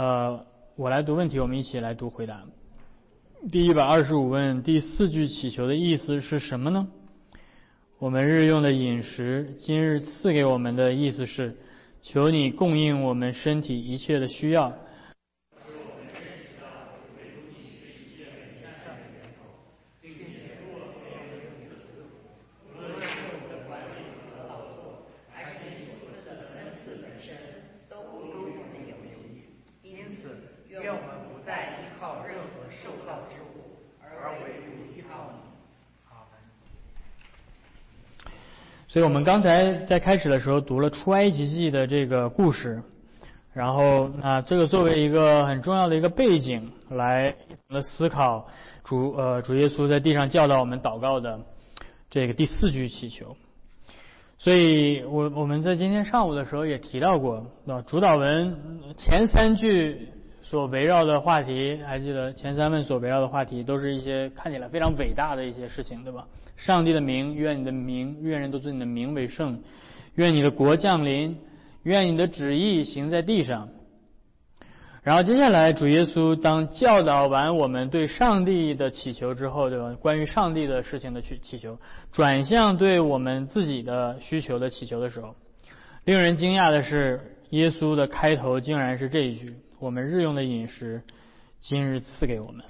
呃，我来读问题，我们一起来读回答。第一百二十五问，第四句祈求的意思是什么呢？我们日用的饮食，今日赐给我们的意思是，求你供应我们身体一切的需要。我们刚才在开始的时候读了出埃及记的这个故事，然后啊，这个作为一个很重要的一个背景来来思考主呃主耶稣在地上教导我们祷告的这个第四句祈求。所以我我们在今天上午的时候也提到过，那主导文前三句所围绕的话题，还记得前三问所围绕的话题都是一些看起来非常伟大的一些事情，对吧？上帝的名，愿你的名，愿人都尊你的名为圣，愿你的国降临，愿你的旨意行在地上。然后接下来，主耶稣当教导完我们对上帝的祈求之后，对吧？关于上帝的事情的去祈求，转向对我们自己的需求的祈求的时候，令人惊讶的是，耶稣的开头竟然是这一句：“我们日用的饮食，今日赐给我们。”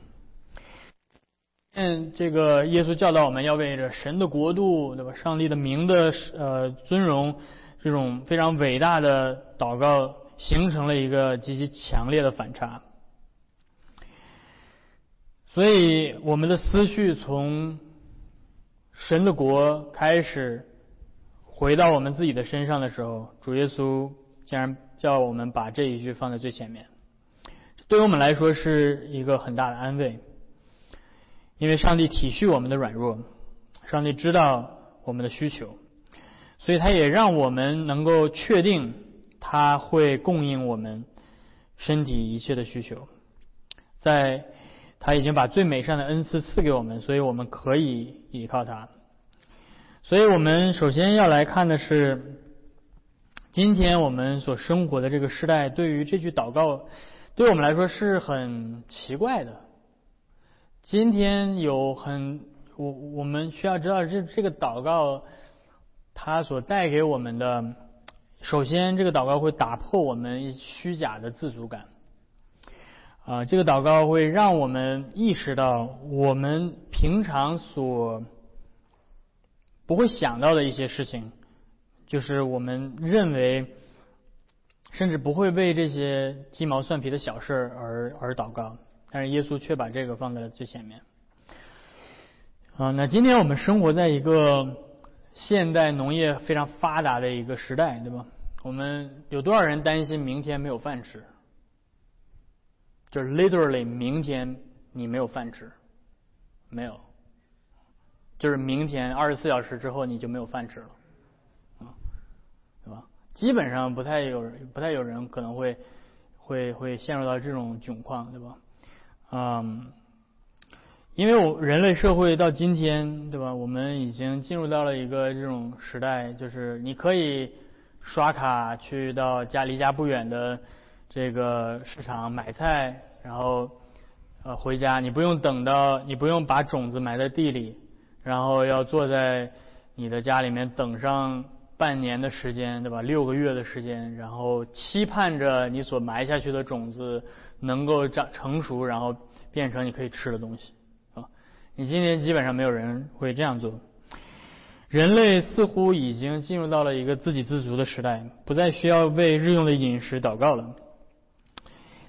嗯，这个耶稣教导我们要为着神的国度，对吧？上帝的名的呃尊荣，这种非常伟大的祷告，形成了一个极其强烈的反差。所以，我们的思绪从神的国开始，回到我们自己的身上的时候，主耶稣竟然叫我们把这一句放在最前面，对于我们来说是一个很大的安慰。因为上帝体恤我们的软弱，上帝知道我们的需求，所以他也让我们能够确定他会供应我们身体一切的需求。在他已经把最美善的恩赐赐给我们，所以我们可以依靠他。所以我们首先要来看的是，今天我们所生活的这个时代，对于这句祷告，对我们来说是很奇怪的。今天有很我我们需要知道这这个祷告，它所带给我们的，首先这个祷告会打破我们虚假的自足感，啊，这个祷告会让我们意识到我们平常所不会想到的一些事情，就是我们认为甚至不会为这些鸡毛蒜皮的小事而而祷告。但是耶稣却把这个放在了最前面。啊，那今天我们生活在一个现代农业非常发达的一个时代，对吧？我们有多少人担心明天没有饭吃？就是 literally 明天你没有饭吃，没有，就是明天二十四小时之后你就没有饭吃了，啊，对吧？基本上不太有，不太有人可能会会会陷入到这种窘况，对吧？嗯，因为我人类社会到今天，对吧？我们已经进入到了一个这种时代，就是你可以刷卡去到家离家不远的这个市场买菜，然后呃回家，你不用等到，你不用把种子埋在地里，然后要坐在你的家里面等上半年的时间，对吧？六个月的时间，然后期盼着你所埋下去的种子。能够长成熟，然后变成你可以吃的东西啊！你今天基本上没有人会这样做。人类似乎已经进入到了一个自给自足的时代，不再需要为日用的饮食祷告了。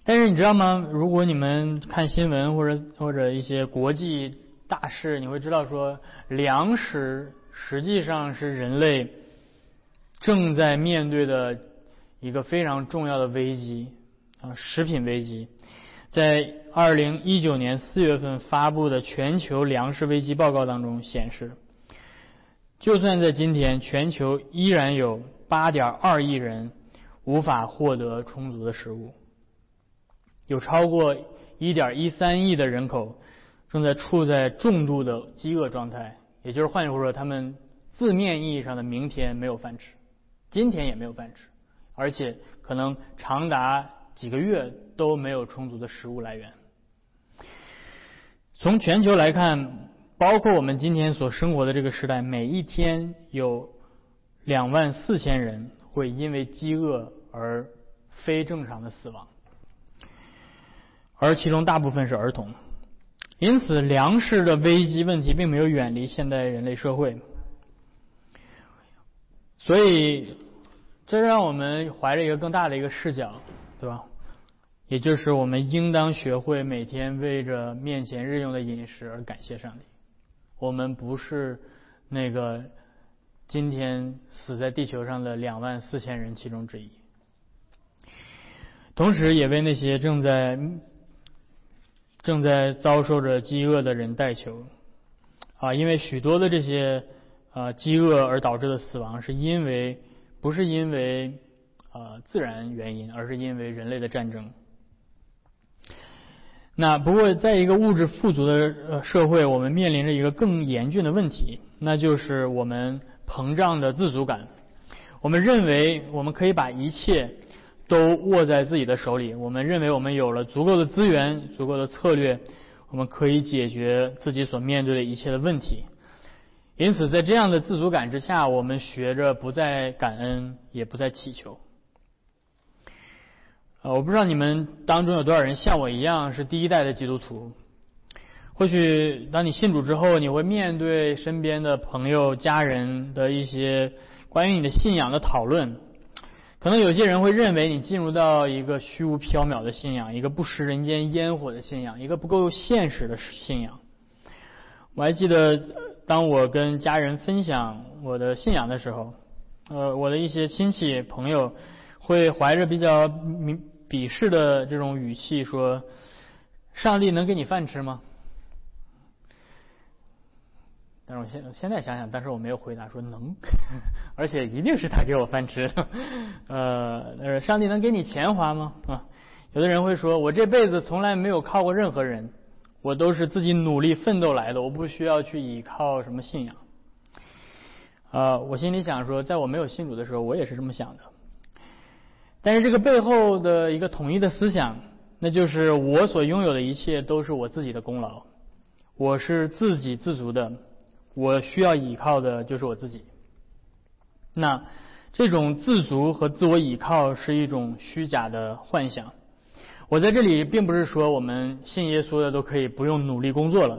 但是你知道吗？如果你们看新闻或者或者一些国际大事，你会知道说，粮食实际上是人类正在面对的一个非常重要的危机。啊，食品危机，在二零一九年四月份发布的全球粮食危机报告当中显示，就算在今天，全球依然有八点二亿人无法获得充足的食物，有超过一点一三亿的人口正在处在重度的饥饿状态，也就是换句话说，他们字面意义上的明天没有饭吃，今天也没有饭吃，而且可能长达。几个月都没有充足的食物来源。从全球来看，包括我们今天所生活的这个时代，每一天有两万四千人会因为饥饿而非正常的死亡，而其中大部分是儿童。因此，粮食的危机问题并没有远离现代人类社会。所以，这让我们怀着一个更大的一个视角，对吧？也就是我们应当学会每天为着面前日用的饮食而感谢上帝。我们不是那个今天死在地球上的两万四千人其中之一。同时，也为那些正在正在遭受着饥饿的人代求啊，因为许多的这些啊饥饿而导致的死亡，是因为不是因为啊自然原因，而是因为人类的战争。那不过，在一个物质富足的呃社会，我们面临着一个更严峻的问题，那就是我们膨胀的自足感。我们认为我们可以把一切都握在自己的手里，我们认为我们有了足够的资源、足够的策略，我们可以解决自己所面对的一切的问题。因此，在这样的自足感之下，我们学着不再感恩，也不再祈求。呃，我不知道你们当中有多少人像我一样是第一代的基督徒。或许当你信主之后，你会面对身边的朋友、家人的一些关于你的信仰的讨论。可能有些人会认为你进入到一个虚无缥缈的信仰，一个不食人间烟火的信仰，一个不够现实的信仰。我还记得，当我跟家人分享我的信仰的时候，呃，我的一些亲戚朋友会怀着比较明。鄙视的这种语气说：“上帝能给你饭吃吗？”但是我现现在想想，但是我没有回答说能，而且一定是他给我饭吃。呃，上帝能给你钱花吗？啊，有的人会说：“我这辈子从来没有靠过任何人，我都是自己努力奋斗来的，我不需要去依靠什么信仰。”啊，我心里想说，在我没有信主的时候，我也是这么想的。但是这个背后的一个统一的思想，那就是我所拥有的一切都是我自己的功劳，我是自给自足的，我需要依靠的就是我自己。那这种自足和自我依靠是一种虚假的幻想。我在这里并不是说我们信耶稣的都可以不用努力工作了。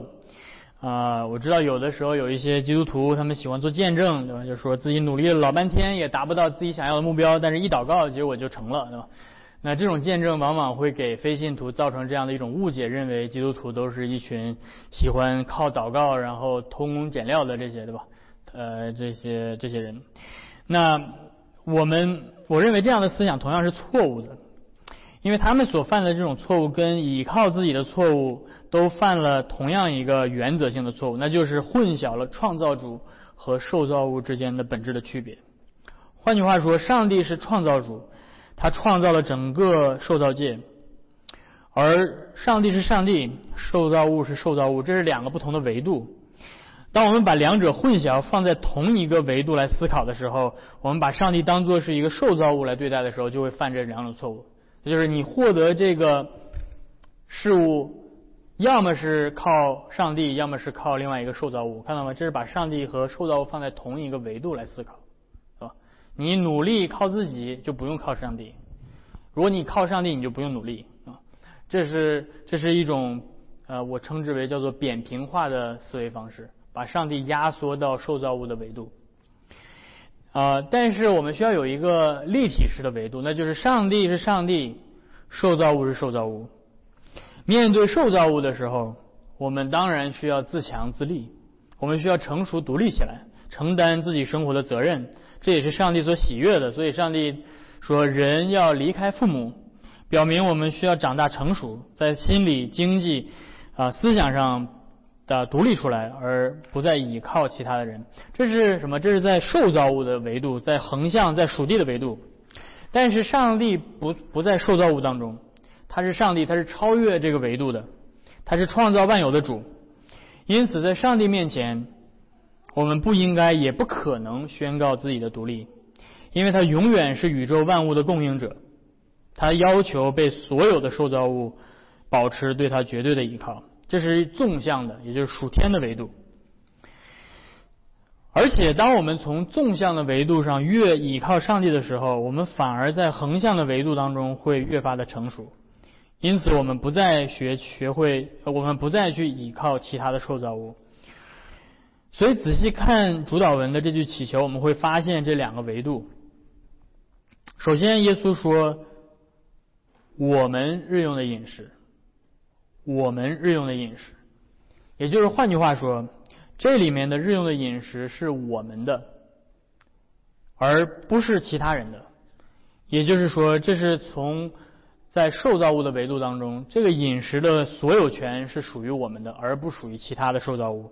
啊，我知道有的时候有一些基督徒，他们喜欢做见证，对吧？就说自己努力了老半天也达不到自己想要的目标，但是一祷告结果就成了，对吧？那这种见证往往会给非信徒造成这样的一种误解，认为基督徒都是一群喜欢靠祷告然后偷工减料的这些，对吧？呃，这些这些人。那我们我认为这样的思想同样是错误的，因为他们所犯的这种错误跟倚靠自己的错误。都犯了同样一个原则性的错误，那就是混淆了创造主和受造物之间的本质的区别。换句话说，上帝是创造主，他创造了整个受造界，而上帝是上帝，受造物是受造物，这是两个不同的维度。当我们把两者混淆放在同一个维度来思考的时候，我们把上帝当作是一个受造物来对待的时候，就会犯这两种错误。就是你获得这个事物。要么是靠上帝，要么是靠另外一个受造物，看到吗？这是把上帝和受造物放在同一个维度来思考，是吧？你努力靠自己就不用靠上帝，如果你靠上帝，你就不用努力啊。这是这是一种呃，我称之为叫做扁平化的思维方式，把上帝压缩到受造物的维度啊。但是我们需要有一个立体式的维度，那就是上帝是上帝，受造物是受造物。面对受造物的时候，我们当然需要自强自立，我们需要成熟独立起来，承担自己生活的责任。这也是上帝所喜悦的。所以，上帝说人要离开父母，表明我们需要长大成熟，在心理、经济啊思想上的独立出来，而不再依靠其他的人。这是什么？这是在受造物的维度，在横向、在属地的维度。但是，上帝不不在受造物当中。他是上帝，他是超越这个维度的，他是创造万有的主。因此，在上帝面前，我们不应该也不可能宣告自己的独立，因为他永远是宇宙万物的供应者。他要求被所有的受造物保持对他绝对的依靠。这是纵向的，也就是属天的维度。而且，当我们从纵向的维度上越倚靠上帝的时候，我们反而在横向的维度当中会越发的成熟。因此，我们不再学学会，我们不再去依靠其他的受造物。所以，仔细看主导文的这句祈求，我们会发现这两个维度。首先，耶稣说：“我们日用的饮食，我们日用的饮食。”也就是换句话说。这里面的日用的饮食是我们的，而不是其他人的。也就是说，这是从在受造物的维度当中，这个饮食的所有权是属于我们的，而不属于其他的受造物。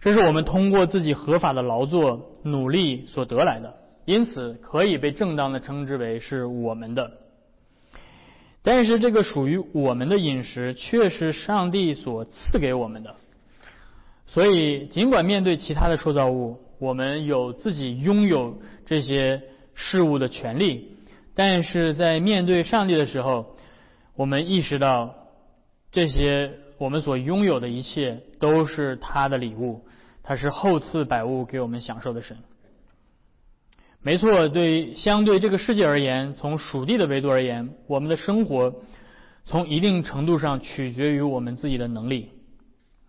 这是我们通过自己合法的劳作努力所得来的，因此可以被正当的称之为是我们的。但是，这个属于我们的饮食却是上帝所赐给我们的。所以，尽管面对其他的受造物，我们有自己拥有这些事物的权利，但是在面对上帝的时候，我们意识到这些我们所拥有的一切都是他的礼物，他是厚赐百物给我们享受的神。没错，对相对这个世界而言，从属地的维度而言，我们的生活从一定程度上取决于我们自己的能力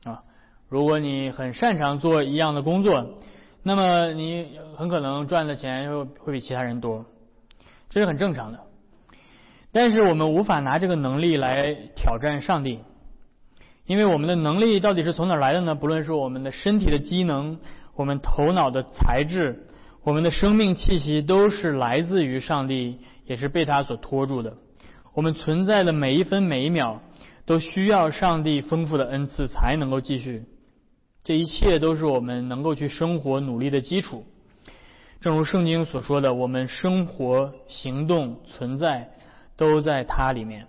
啊。如果你很擅长做一样的工作，那么你很可能赚的钱会会比其他人多，这是很正常的。但是我们无法拿这个能力来挑战上帝，因为我们的能力到底是从哪来的呢？不论是我们的身体的机能、我们头脑的材质、我们的生命气息，都是来自于上帝，也是被他所托住的。我们存在的每一分每一秒，都需要上帝丰富的恩赐才能够继续。这一切都是我们能够去生活努力的基础。正如圣经所说的，我们生活、行动、存在都在它里面。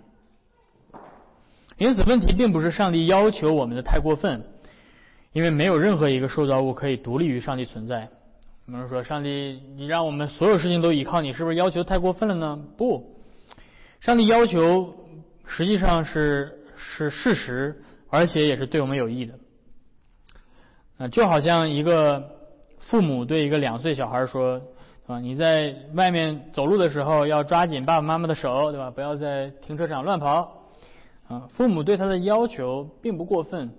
因此，问题并不是上帝要求我们的太过分，因为没有任何一个受造物可以独立于上帝存在。比如说，上帝，你让我们所有事情都依靠你，是不是要求太过分了呢？不，上帝要求实际上是是事实，而且也是对我们有益的。啊，就好像一个父母对一个两岁小孩说，啊，你在外面走路的时候要抓紧爸爸妈妈的手，对吧？不要在停车场乱跑。啊，父母对他的要求并不过分，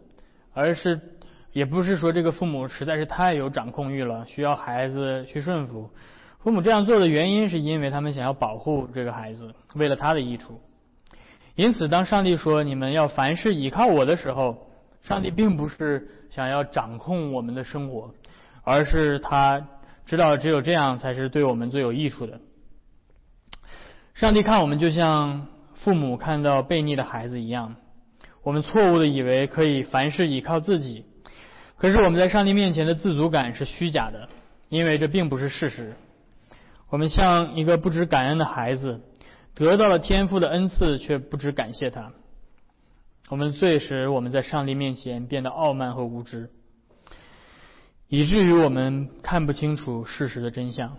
而是也不是说这个父母实在是太有掌控欲了，需要孩子去顺服。父母这样做的原因是因为他们想要保护这个孩子，为了他的益处。因此，当上帝说你们要凡事倚靠我的时候，上帝并不是。想要掌控我们的生活，而是他知道只有这样才是对我们最有益处的。上帝看我们就像父母看到悖逆的孩子一样，我们错误的以为可以凡事依靠自己，可是我们在上帝面前的自足感是虚假的，因为这并不是事实。我们像一个不知感恩的孩子，得到了天赋的恩赐，却不知感谢他。我们罪使我们在上帝面前变得傲慢和无知，以至于我们看不清楚事实的真相。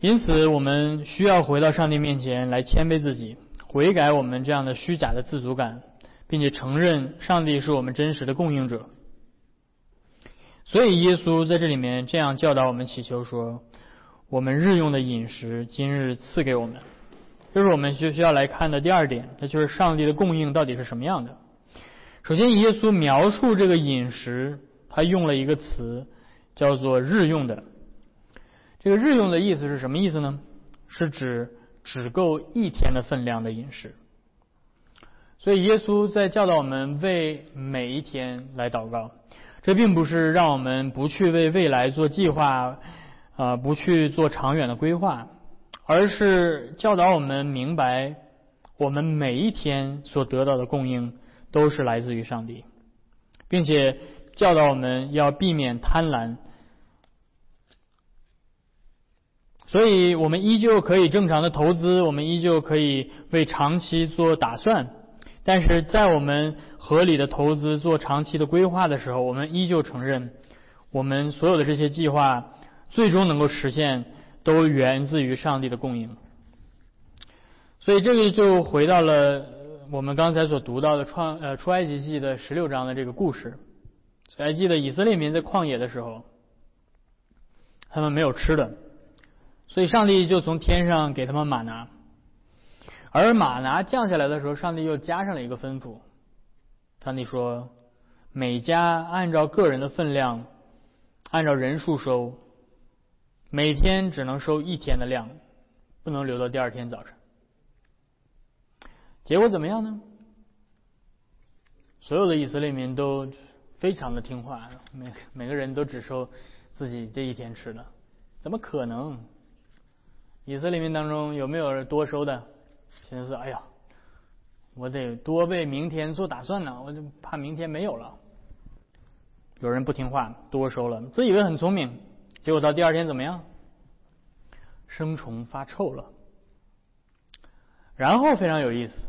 因此，我们需要回到上帝面前来谦卑自己，悔改我们这样的虚假的自足感，并且承认上帝是我们真实的供应者。所以，耶稣在这里面这样教导我们祈求说：“我们日用的饮食，今日赐给我们。”这是我们需需要来看的第二点，那就是上帝的供应到底是什么样的。首先，耶稣描述这个饮食，他用了一个词，叫做“日用的”。这个“日用”的意思是什么意思呢？是指只够一天的分量的饮食。所以，耶稣在教导我们为每一天来祷告。这并不是让我们不去为未来做计划，啊，不去做长远的规划。而是教导我们明白，我们每一天所得到的供应都是来自于上帝，并且教导我们要避免贪婪。所以，我们依旧可以正常的投资，我们依旧可以为长期做打算。但是在我们合理的投资、做长期的规划的时候，我们依旧承认，我们所有的这些计划最终能够实现。都源自于上帝的供应。所以这个就回到了我们刚才所读到的创呃出埃及记的十六章的这个故事。还记得以色列民在旷野的时候，他们没有吃的，所以上帝就从天上给他们马拿。而马拿降下来的时候，上帝又加上了一个吩咐，上帝说：每家按照个人的分量，按照人数收，每天只能收一天的量，不能留到第二天早晨。结果怎么样呢？所有的以色列民都。非常的听话，每每个人都只收自己这一天吃的，怎么可能？以色列民当中有没有多收的？寻思，哎呀，我得多为明天做打算呢，我就怕明天没有了。有人不听话，多收了，自以为很聪明，结果到第二天怎么样？生虫发臭了。然后非常有意思，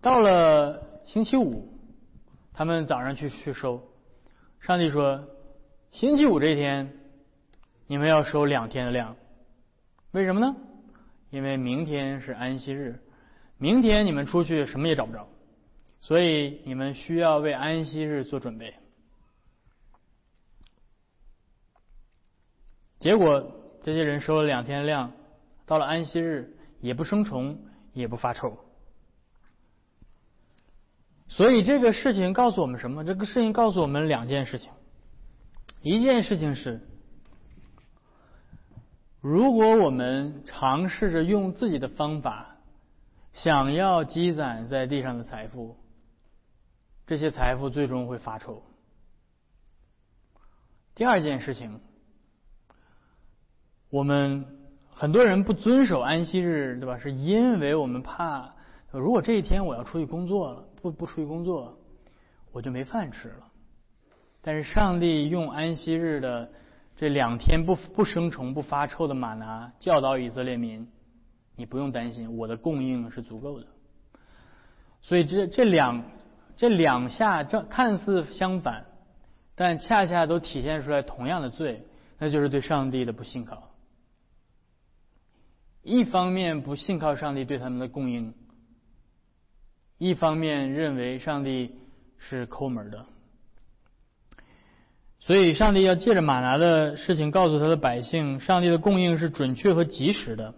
到了星期五。他们早上去去收，上帝说：“星期五这天，你们要收两天的量。为什么呢？因为明天是安息日，明天你们出去什么也找不着，所以你们需要为安息日做准备。结果这些人收了两天的量，到了安息日也不生虫，也不发臭。”所以这个事情告诉我们什么？这个事情告诉我们两件事情。一件事情是，如果我们尝试着用自己的方法，想要积攒在地上的财富，这些财富最终会发愁。第二件事情，我们很多人不遵守安息日，对吧？是因为我们怕。如果这一天我要出去工作了，不不出去工作，我就没饭吃了。但是上帝用安息日的这两天不不生虫不发臭的玛拿教导以色列民，你不用担心，我的供应是足够的。所以这这两这两下这看似相反，但恰恰都体现出来同样的罪，那就是对上帝的不信靠。一方面不信靠上帝对他们的供应。一方面认为上帝是抠门的，所以上帝要借着马拿的事情告诉他的百姓，上帝的供应是准确和及时的。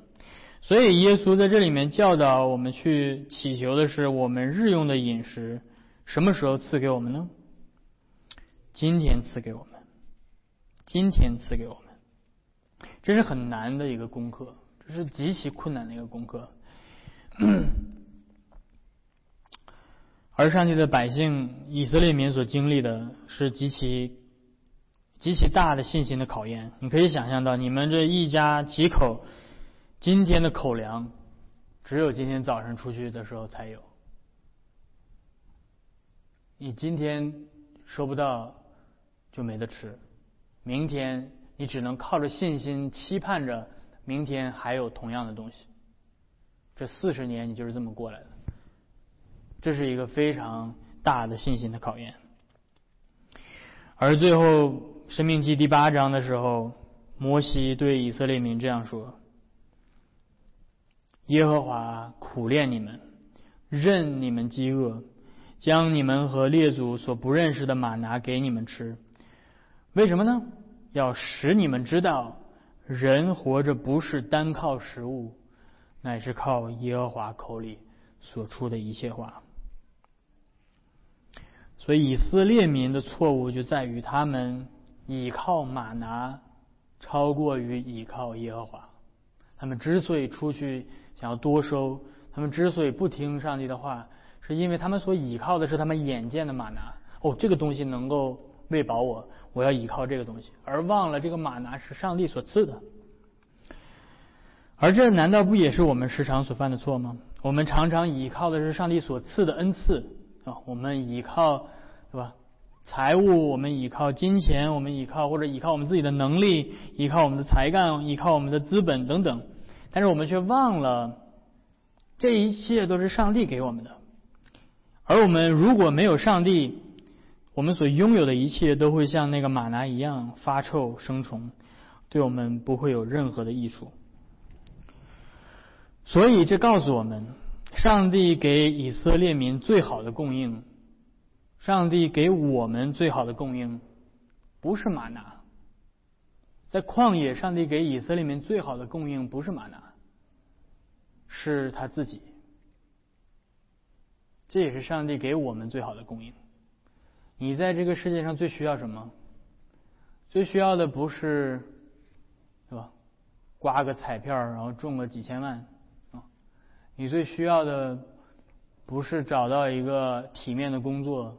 所以耶稣在这里面教导我们去祈求的是我们日用的饮食，什么时候赐给我们呢？今天赐给我们，今天赐给我们，这是很难的一个功课，这是极其困难的一个功课。而上帝的百姓以色列民所经历的是极其极其大的信心的考验。你可以想象到，你们这一家几口今天的口粮，只有今天早上出去的时候才有。你今天收不到，就没得吃；明天你只能靠着信心期盼着明天还有同样的东西。这四十年，你就是这么过来的。这是一个非常大的信心的考验，而最后《生命记》第八章的时候，摩西对以色列民这样说：“耶和华苦练你们，任你们饥饿，将你们和列祖所不认识的马拿给你们吃。为什么呢？要使你们知道，人活着不是单靠食物，乃是靠耶和华口里所出的一切话。”所以以色列民的错误就在于他们倚靠马拿超过于倚靠耶和华。他们之所以出去想要多收，他们之所以不听上帝的话，是因为他们所倚靠的是他们眼见的马拿。哦，这个东西能够喂饱我，我要倚靠这个东西，而忘了这个马拿是上帝所赐的。而这难道不也是我们时常所犯的错吗？我们常常倚靠的是上帝所赐的恩赐。啊，我们依靠，是吧？财务，我们依靠金钱，我们依靠或者依靠我们自己的能力，依靠我们的才干，依靠我们的资本等等。但是我们却忘了，这一切都是上帝给我们的。而我们如果没有上帝，我们所拥有的一切都会像那个马拿一样发臭生虫，对我们不会有任何的益处。所以这告诉我们，上帝给以色列民最好的供应，上帝给我们最好的供应，不是玛拿。在旷野，上帝给以色列民最好的供应不是玛拿，是他自己。这也是上帝给我们最好的供应。你在这个世界上最需要什么？最需要的不是，是吧？刮个彩票然后中个几千万啊！你最需要的不是找到一个体面的工作，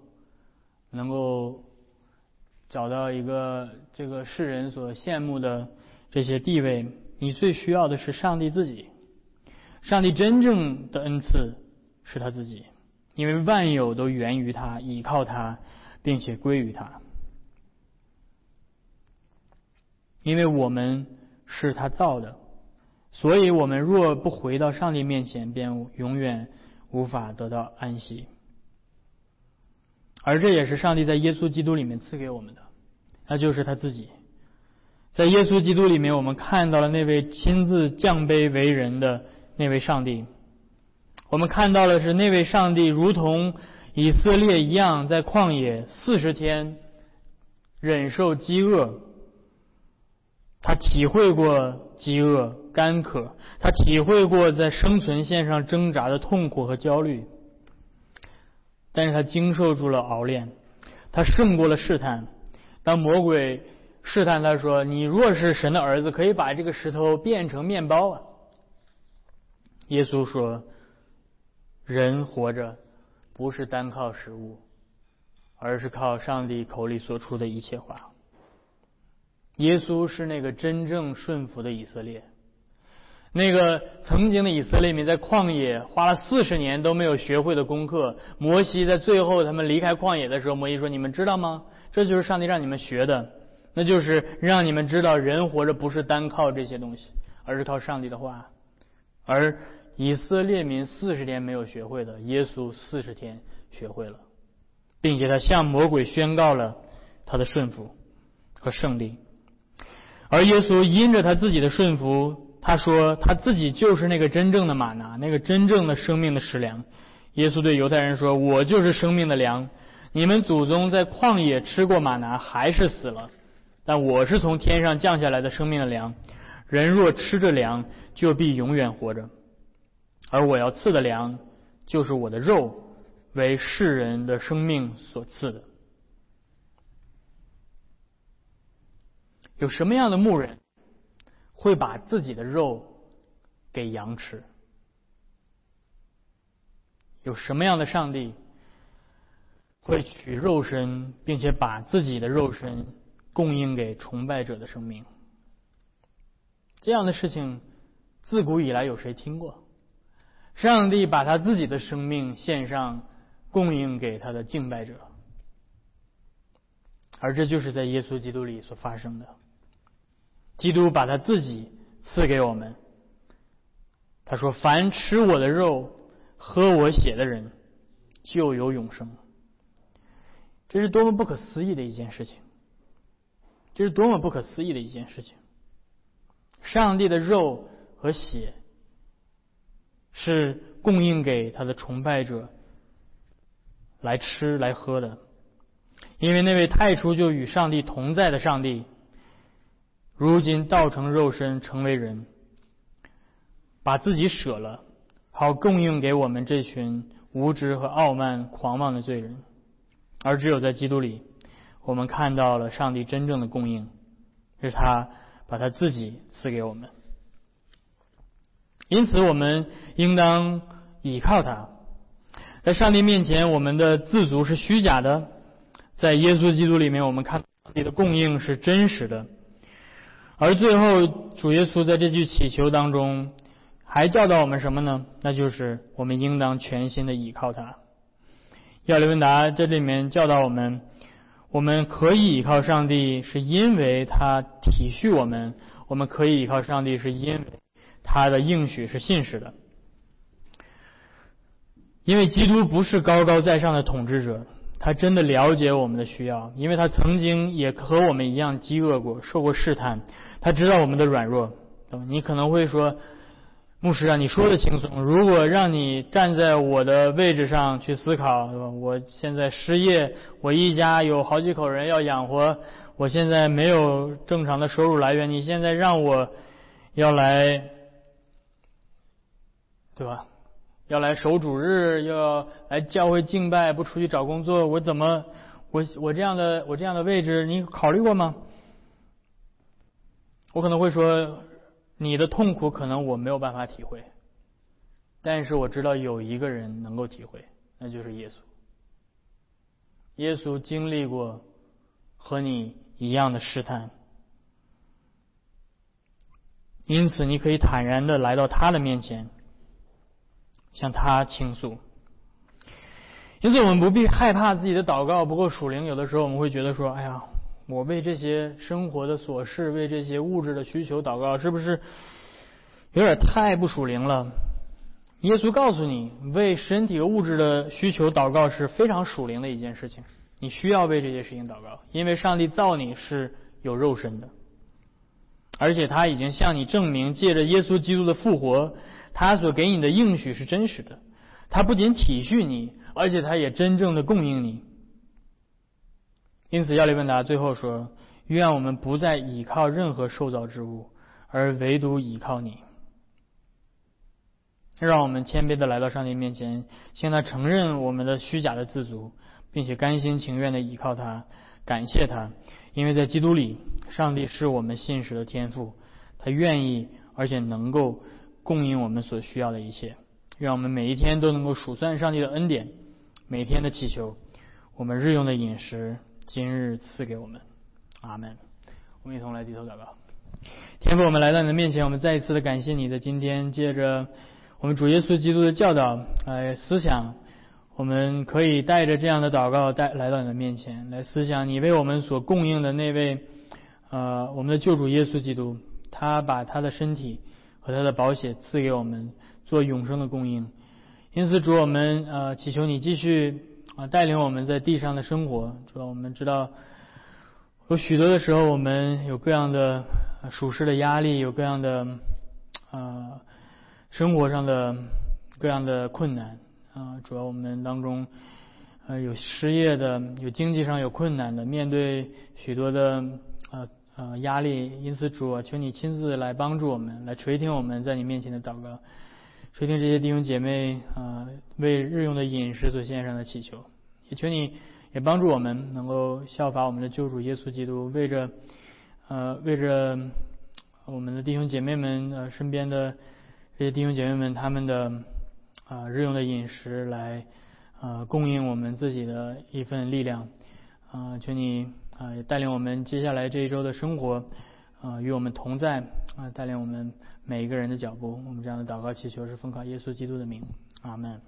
能够。找到一个这个世人所羡慕的这些地位，你最需要的是上帝自己。上帝真正的恩赐是他自己，因为万有都源于他，倚靠他，并且归于他。因为我们是他造的，所以我们若不回到上帝面前，便永远无法得到安息。而这也是上帝在耶稣基督里面赐给我们的，那就是他自己。在耶稣基督里面，我们看到了那位亲自降卑为人的那位上帝。我们看到的是那位上帝，如同以色列一样，在旷野四十天忍受饥饿。他体会过饥饿、干渴，他体会过在生存线上挣扎的痛苦和焦虑。但是他经受住了熬炼，他胜过了试探。当魔鬼试探他说：“你若是神的儿子，可以把这个石头变成面包啊。”耶稣说：“人活着不是单靠食物，而是靠上帝口里所出的一切话。”耶稣是那个真正顺服的以色列。那个曾经的以色列民在旷野花了四十年都没有学会的功课，摩西在最后他们离开旷野的时候，摩西说：“你们知道吗？这就是上帝让你们学的，那就是让你们知道人活着不是单靠这些东西，而是靠上帝的话。”而以色列民四十天没有学会的，耶稣四十天学会了，并且他向魔鬼宣告了他的顺服和胜利。而耶稣因着他自己的顺服。他说：“他自己就是那个真正的马拿，那个真正的生命的食粮。”耶稣对犹太人说：“我就是生命的粮。你们祖宗在旷野吃过马拿，还是死了。但我是从天上降下来的生命的粮。人若吃着粮，就必永远活着。而我要赐的粮，就是我的肉，为世人的生命所赐的。有什么样的牧人？”会把自己的肉给羊吃？有什么样的上帝会取肉身，并且把自己的肉身供应给崇拜者的生命？这样的事情自古以来有谁听过？上帝把他自己的生命献上，供应给他的敬拜者，而这就是在耶稣基督里所发生的。基督把他自己赐给我们。他说：“凡吃我的肉、喝我血的人，就有永生。”这是多么不可思议的一件事情！这是多么不可思议的一件事情！上帝的肉和血是供应给他的崇拜者来吃来喝的，因为那位太初就与上帝同在的上帝。如今道成肉身，成为人，把自己舍了，好供应给我们这群无知和傲慢、狂妄的罪人。而只有在基督里，我们看到了上帝真正的供应，是他把他自己赐给我们。因此，我们应当倚靠他。在上帝面前，我们的自足是虚假的；在耶稣基督里面，我们看上帝的供应是真实的。而最后，主耶稣在这句祈求当中，还教导我们什么呢？那就是我们应当全心的倚靠他。亚历文达这里面教导我们，我们可以倚靠上帝，是因为他体恤我们；我们可以倚靠上帝，是因为他的应许是信实的。因为基督不是高高在上的统治者。他真的了解我们的需要，因为他曾经也和我们一样饥饿过，受过试探。他知道我们的软弱。你可能会说，牧师啊，你说的轻松。如果让你站在我的位置上去思考，对吧？我现在失业，我一家有好几口人要养活，我现在没有正常的收入来源。你现在让我要来，对吧？要来守主日，要来教会敬拜，不出去找工作，我怎么？我我这样的我这样的位置，你考虑过吗？我可能会说。你的痛苦可能我没有办法体会，但是我知道有一个人能够体会，那就是耶稣。耶稣经历过和你一样的试探，因此你可以坦然的来到他的面前，向他倾诉。因此我们不必害怕自己的祷告不够属灵。有的时候我们会觉得说：“哎呀。”我为这些生活的琐事，为这些物质的需求祷告，是不是有点太不属灵了？耶稣告诉你，为身体和物质的需求祷告是非常属灵的一件事情。你需要为这些事情祷告，因为上帝造你是有肉身的，而且他已经向你证明，借着耶稣基督的复活，他所给你的应许是真实的。他不仅体恤你，而且他也真正的供应你。因此，亚里问答最后说：“愿我们不再倚靠任何受造之物，而唯独倚靠你。让我们谦卑的来到上帝面前，向他承认我们的虚假的自足，并且甘心情愿的依靠他，感谢他，因为在基督里，上帝是我们信实的天赋，他愿意而且能够供应我们所需要的一切。愿我们每一天都能够数算上帝的恩典，每天的祈求，我们日用的饮食。”今日赐给我们，阿门。我们一同来低头祷告。天父，我们来到你的面前，我们再一次的感谢你的今天，借着我们主耶稣基督的教导来思想，我们可以带着这样的祷告带来到你的面前，来思想你为我们所供应的那位呃我们的救主耶稣基督，他把他的身体和他的宝血赐给我们做永生的供应。因此，主我们呃祈求你继续。啊，带领我们在地上的生活，主要我们知道，有许多的时候，我们有各样的属实的压力，有各样的啊生活上的各样的困难啊。主要我们当中呃有失业的，有经济上有困难的，面对许多的呃呃压力，因此主啊，求你亲自来帮助我们，来垂听我们在你面前的祷告。垂听这些弟兄姐妹啊，为日用的饮食所献上的祈求，也求你也帮助我们能够效法我们的救主耶稣基督，为着呃为着我们的弟兄姐妹们呃身边的这些弟兄姐妹们他们的啊日用的饮食来啊供应我们自己的一份力量啊，求你啊也带领我们接下来这一周的生活啊与我们同在啊带领我们。每一个人的脚步，我们这样的祷告祈求是奉靠耶稣基督的名，阿门。